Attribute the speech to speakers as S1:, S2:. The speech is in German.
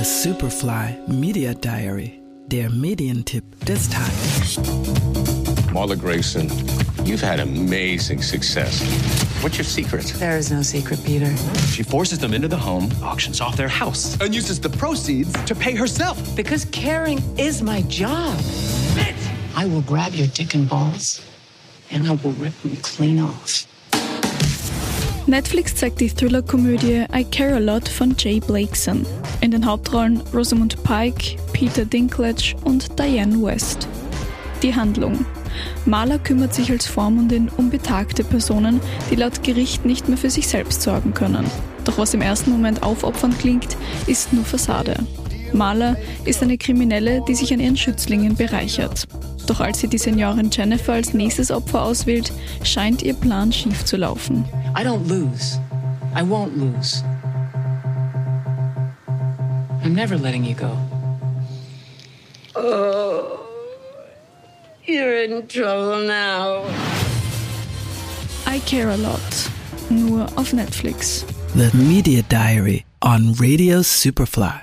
S1: Superfly Media Diary, der Medientipp des Tages.
S2: Marla Grayson, you've had amazing success. What's your secret?
S3: There is no secret, Peter.
S4: She forces them into the home, auctions off their house, and uses the proceeds to pay herself.
S3: Because caring is my job. I will grab your dick and balls and I will rip them clean off.
S5: Netflix zeigt die Thriller-Komödie I Care a Lot von Jay Blakeson. In den Hauptrollen Rosamund Pike, Peter Dinklage und Diane West. Die Handlung. Marla kümmert sich als Vormundin um betagte Personen, die laut Gericht nicht mehr für sich selbst sorgen können. Doch was im ersten Moment aufopfernd klingt, ist nur Fassade. Marla ist eine Kriminelle, die sich an ihren Schützlingen bereichert. Doch als sie die Seniorin Jennifer als nächstes Opfer auswählt, scheint ihr Plan schief zu laufen.
S3: I don't lose. I won't lose. I'm never letting you go.
S6: Oh, you're in trouble now.
S5: I Care a Lot. Nur auf Netflix.
S1: The Media Diary on Radio Superfly.